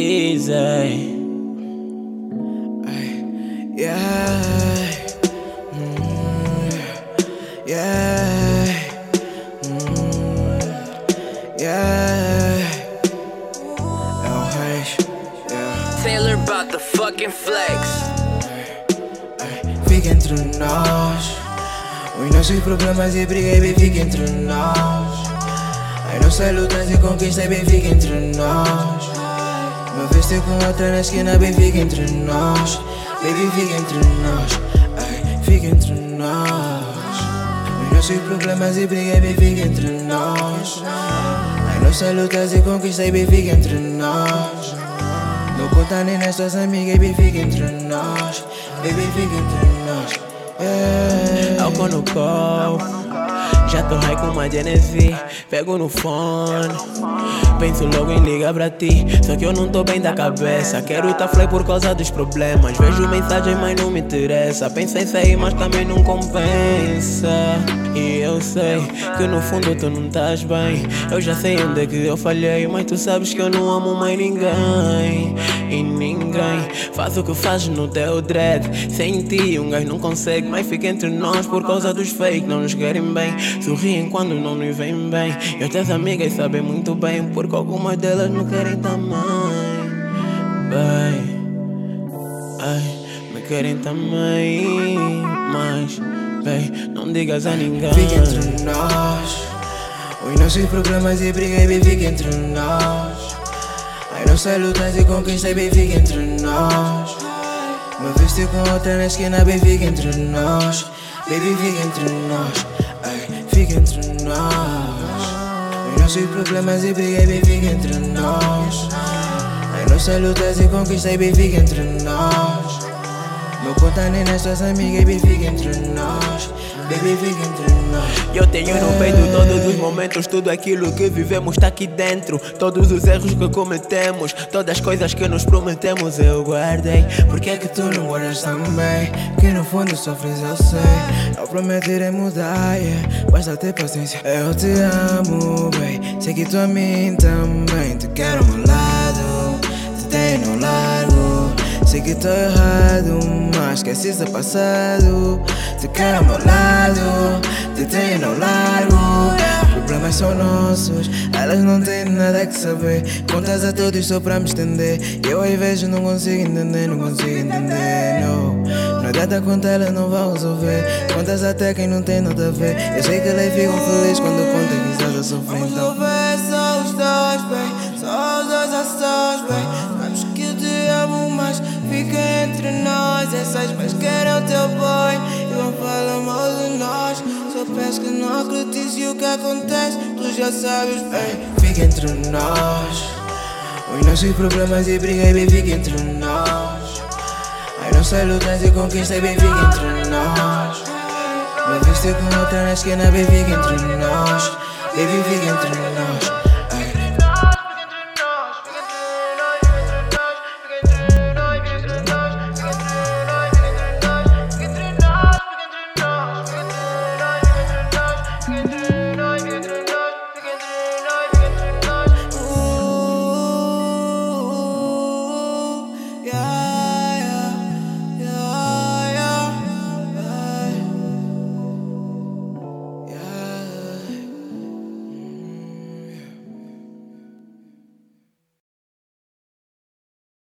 Easy. Yeah. Mm, yeah. Mm, yeah. É o Reis. Yeah. Taylor about the fucking flex. Fica entre nós. Os nossos problemas e briga e bem fica entre nós. As nossas lutas e conquistas bem fica entre nós. Uma vez ter com outra na esquina bem fica entre nós. Baby fica entre nós. Ai, fica entre nós. Os nossos problemas e briga bem fica entre nós. As nossas lutas e conquistas bem fica entre nós. Não conta nem nas tuas amigas, baby, fica entre nós. Baby, fica entre nós. Álcool no copo. Já tô high com uma Genevieve, pego no fone. Penso logo em ligar pra ti, só que eu não tô bem da cabeça. Quero tá fly por causa dos problemas. Vejo mensagem, mas não me interessa. Pensei em sair, mas também não compensa. E eu sei que no fundo tu não estás bem. Eu já sei onde é que eu falhei, mas tu sabes que eu não amo mais ninguém. Faz o que faz no teu dread. Sem ti, um gajo não consegue, mas fica entre nós por causa dos fake. Não nos querem bem, sorriem quando não nos veem bem. E as amigas sabem muito bem, porque algumas delas não querem também. Bem, ai, me querem também. Mas, bem, não digas a ninguém. Fica entre nós. Os nossos problemas e briga, baby, fica entre nós. As nossas lutas e conquistas, baby, fica entre nós. Vez ter com outra na esquina, baby, fica entre nós. Baby, fica entre nós. Ai, fica entre nós. Os nossos problemas e briga, baby, fica entre nós. As nossas lutas e conquistas, baby, fica entre nós. Não conta nem nas tuas amigas, baby, fica entre nós. Baby, entre nós. Eu tenho no peito todos os momentos, tudo aquilo que vivemos tá aqui dentro. Todos os erros que cometemos, todas as coisas que nos prometemos eu guardei. Por que é que tu não guardas também? Que no fundo sofres, eu sei. Eu prometo irei mudar, yeah. basta ter paciência. Eu te amo, bem. Sei que tu a mim também. Te quero ao meu lado, te tenho no largo. Sei que tô errado, mas esqueci seu passado. Te quero ao meu lado, te tenho no largo. Problemas são nossos, elas não têm nada que saber. Contas a todos só pra me estender. Eu às vezes não consigo entender, não consigo entender, não. Adianta contar, elas não vão resolver. Contas até quem não tem nada a ver. Eu sei que elas ficam felizes quando contam que estás a sofrer. Então, só os dois, bem. Peço que não acredites e o que acontece, tu já sabes, bem. Fica entre nós. Os nossos problemas e briga, baby, fica entre nós. As nossas lutas e conquistas, baby, fica entre nós. Vez ter com outra na esquina, baby, fica entre nós. Baby, fica entre nós. Listen